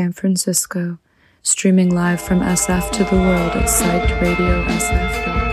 San Francisco, streaming live from SF to the world at psychedradiosf.com.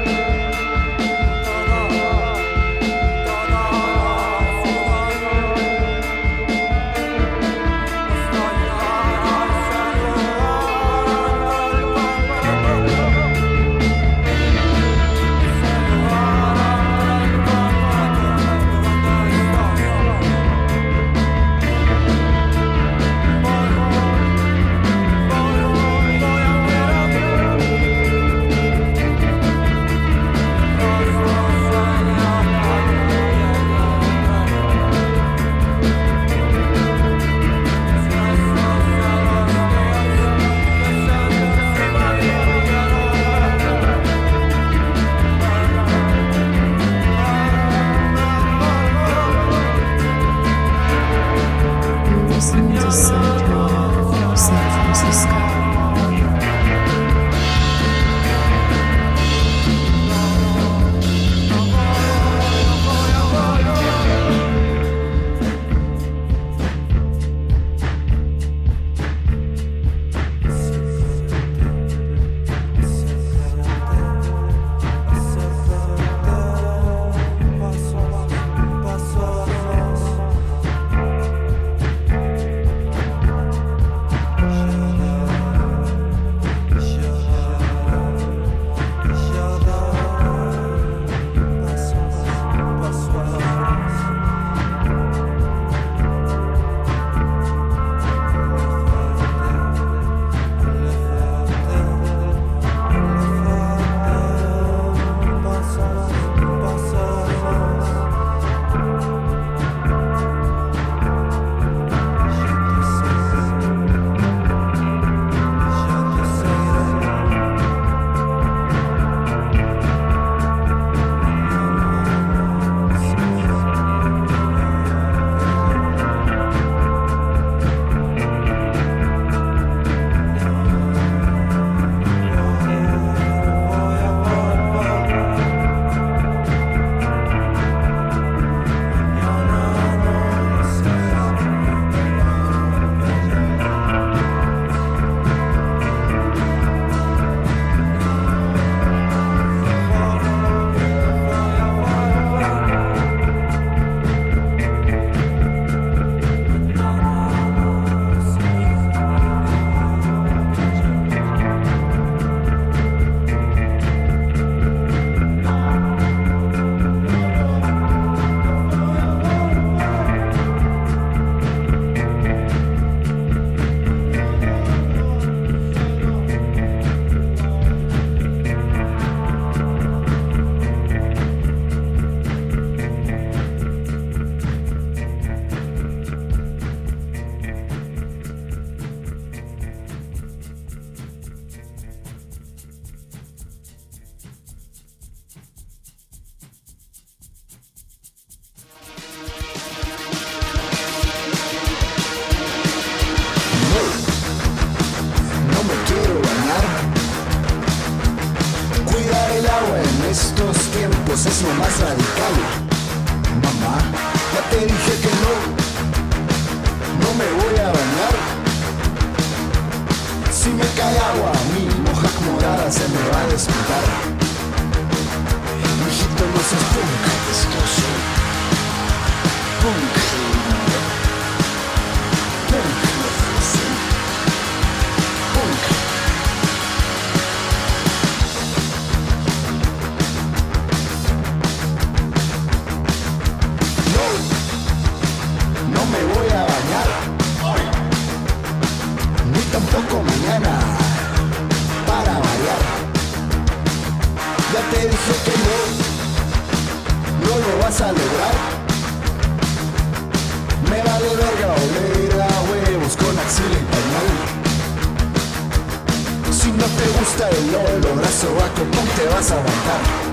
gusta el brazo vaco, ¿cómo te vas a aguantar?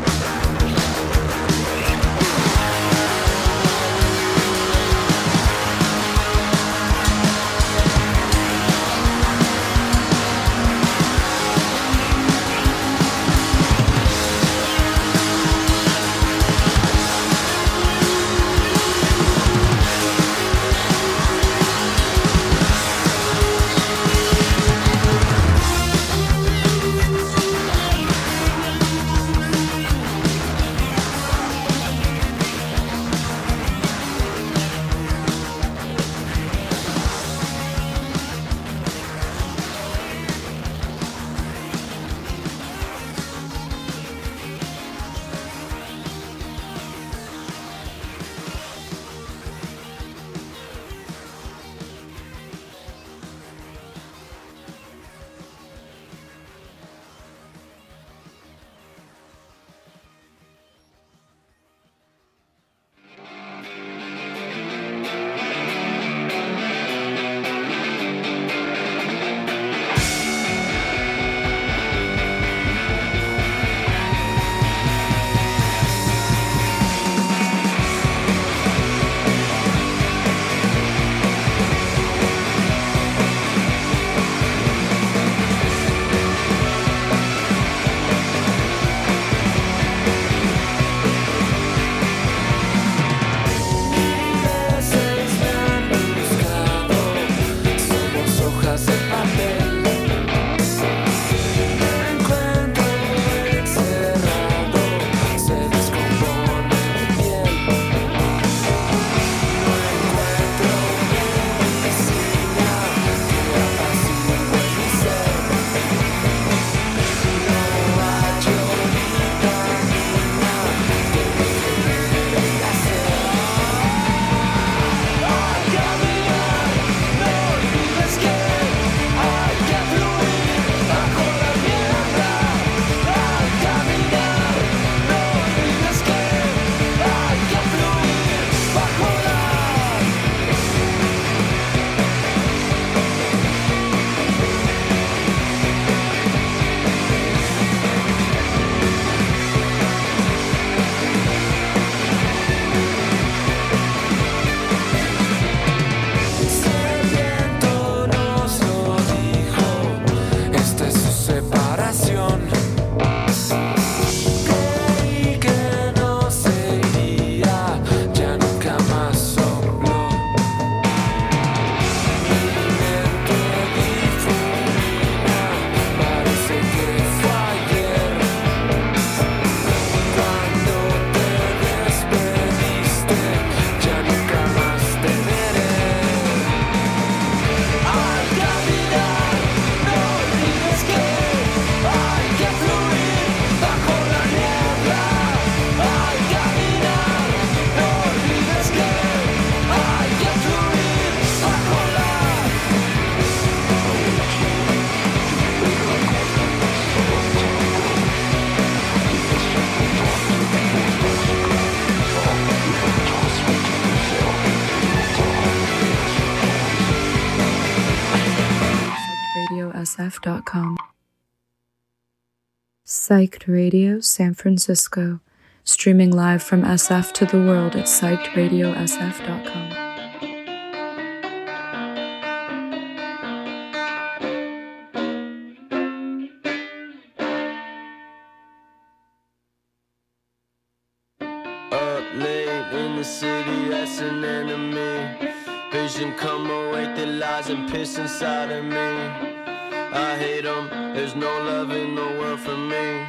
KXSF.com. Psyched Radio San Francisco, streaming live from SF to the world at psychedradiosf.com. inside of me no love in the world for me.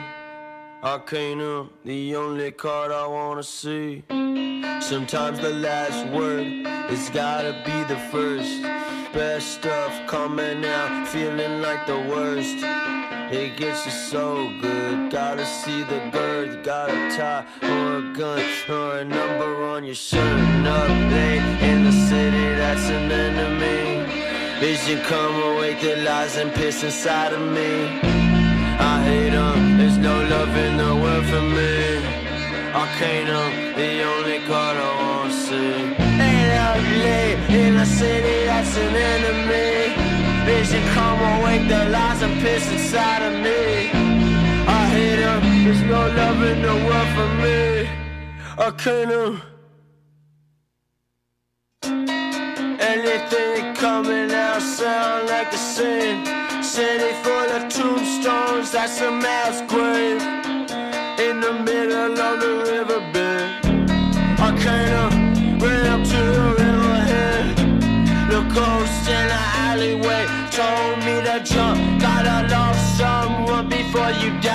Arcana, uh, the only card I wanna see. Sometimes the last word, it's gotta be the first. Best stuff coming out, feeling like the worst. It gets you so good. Gotta see the bird, got a tie or a gun or a number on your shirt. Up late in the city that's an enemy. Vision come awake, the lies and piss inside of me. I hate them, there's no love in the world for me. Arcanum, the only card I wanna see. Ain't late in a city that's an enemy. Vision come awake, the lies and piss inside of me. I hate them, there's no love in the world for me. Arcanum. Anything coming sound like a sin. City full of tombstones, that's a mass grave. In the middle of the riverbed. I came uh, ran up to the riverhead. The ghost in the alleyway told me to jump. Gotta love someone before you die.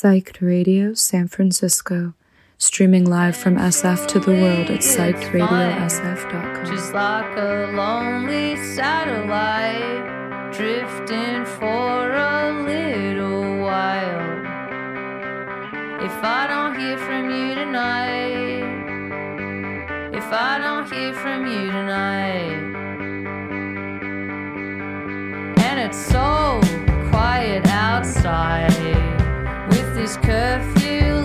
Psyched Radio San Francisco, streaming live from SF to the world at psychedradiosf.com. Just like a lonely satellite drifting for a little while. If I don't hear from you tonight, if I don't hear from you tonight, and it's so quiet outside this curfew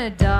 wanna die.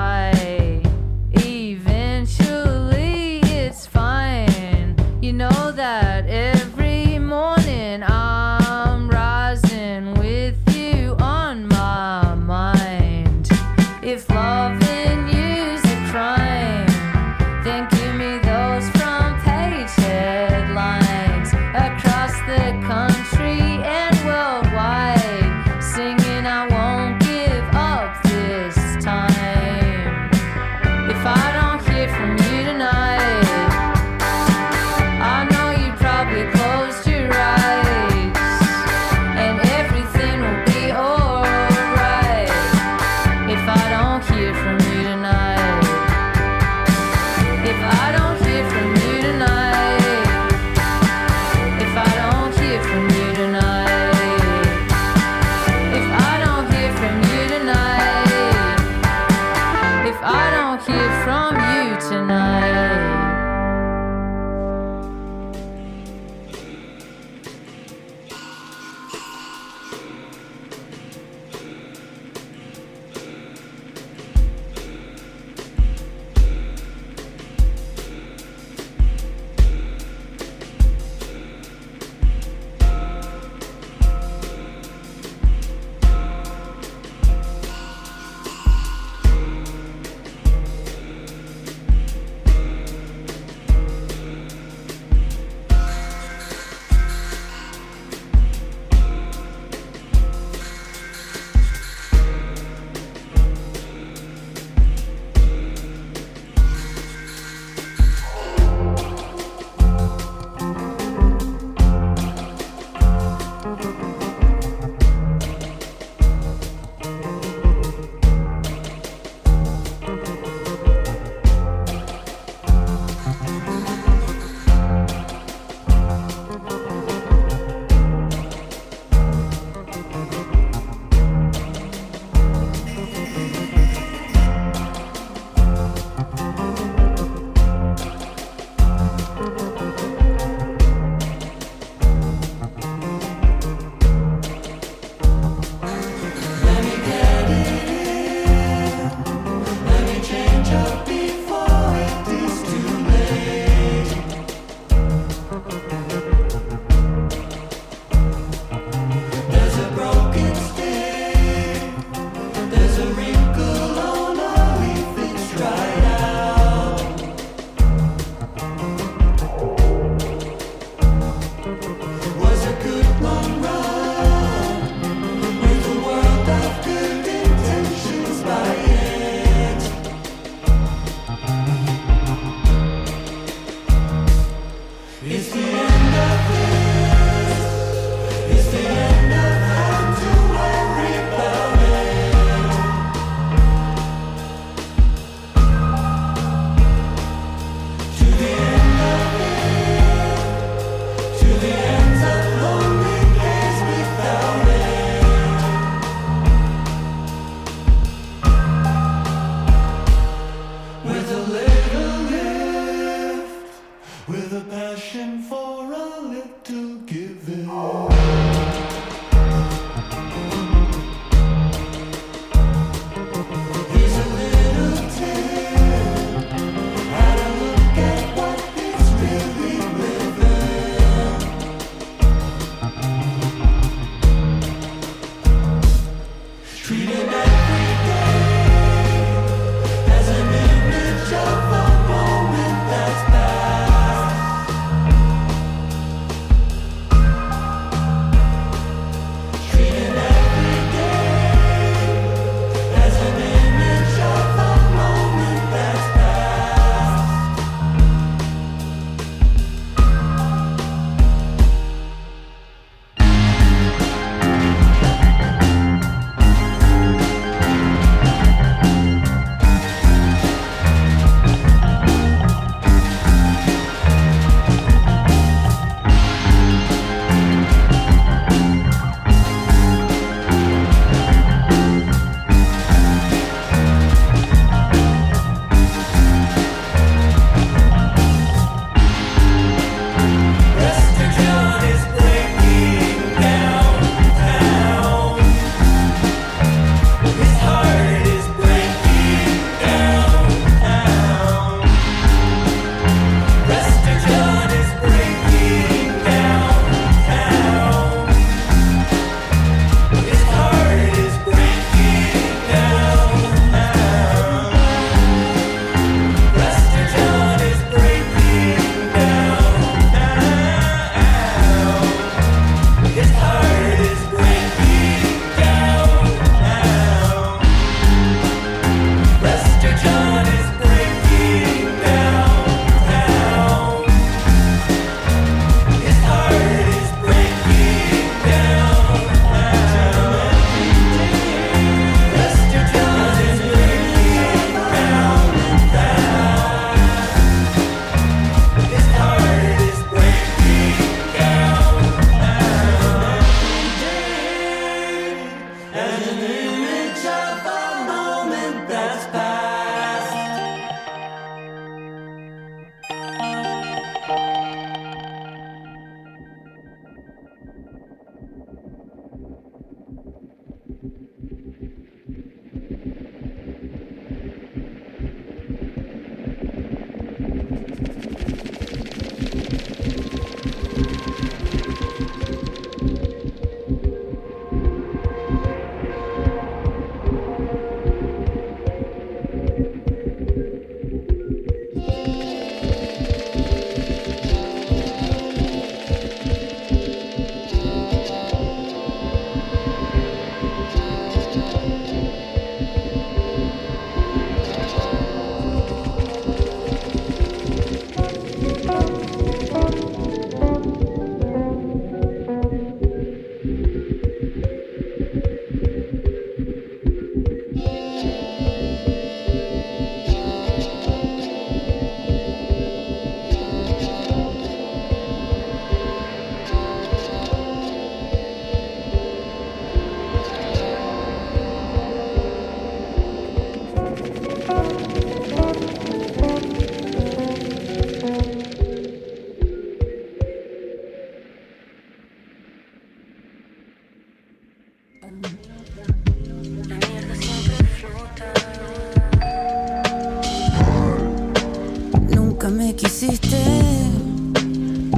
quisiste,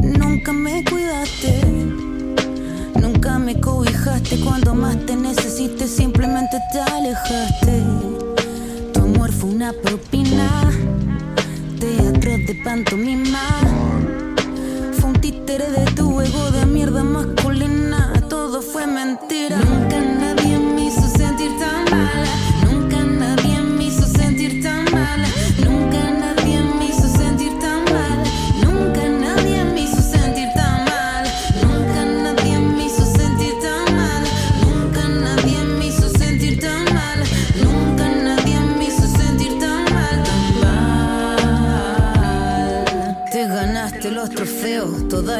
nunca me cuidaste, nunca me cobijaste. Cuando más te necesité, simplemente te alejaste. Tu amor fue una propina, teatro de pantomima. Fue un títere de tu ego de mierda masculina, todo fue mentira.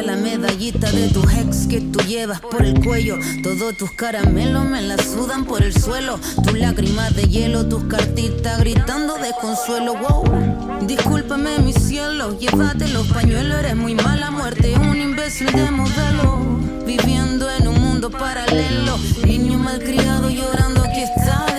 la medallita de tus ex que tú llevas por el cuello. Todos tus caramelos me la sudan por el suelo. Tus lágrimas de hielo, tus cartitas gritando desconsuelo. Wow, discúlpame, mi cielo. Llévate los pañuelos, eres muy mala muerte. Un imbécil de modelo. Viviendo en un mundo paralelo. Niño malcriado llorando, aquí está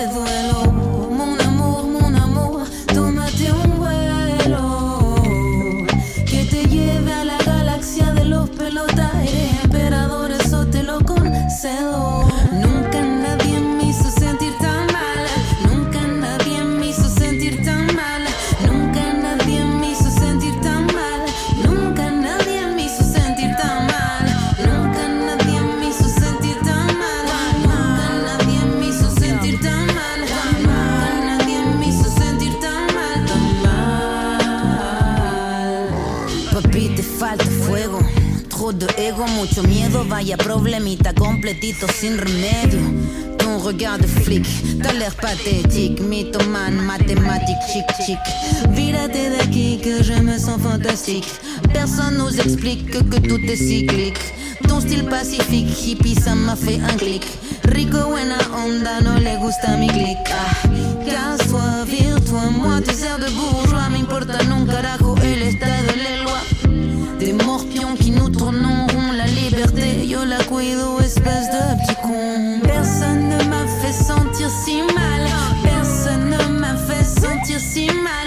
De ego, mucho miedo. Vaya problemita completito sin remedio. Ton regard de flic, t'as l'air pathétique. Mythomane, mathématique, chic chic. Vírate de aquí que je me sens fantastique. Personne nous explique que, tout est cyclique. Ton style pacifique, hippie, ça m'a fait un clic. Rico, buena onda, no le gusta mi clic. Ah, casse-toi, vire-toi, moi, tu sers de bourgeois. M'importa un carajo el estado de tourneront la liberté. Yo la cuido, espèce de petit con. Personne ne m'a fait sentir si mal. Personne ne m'a fait sentir si mal.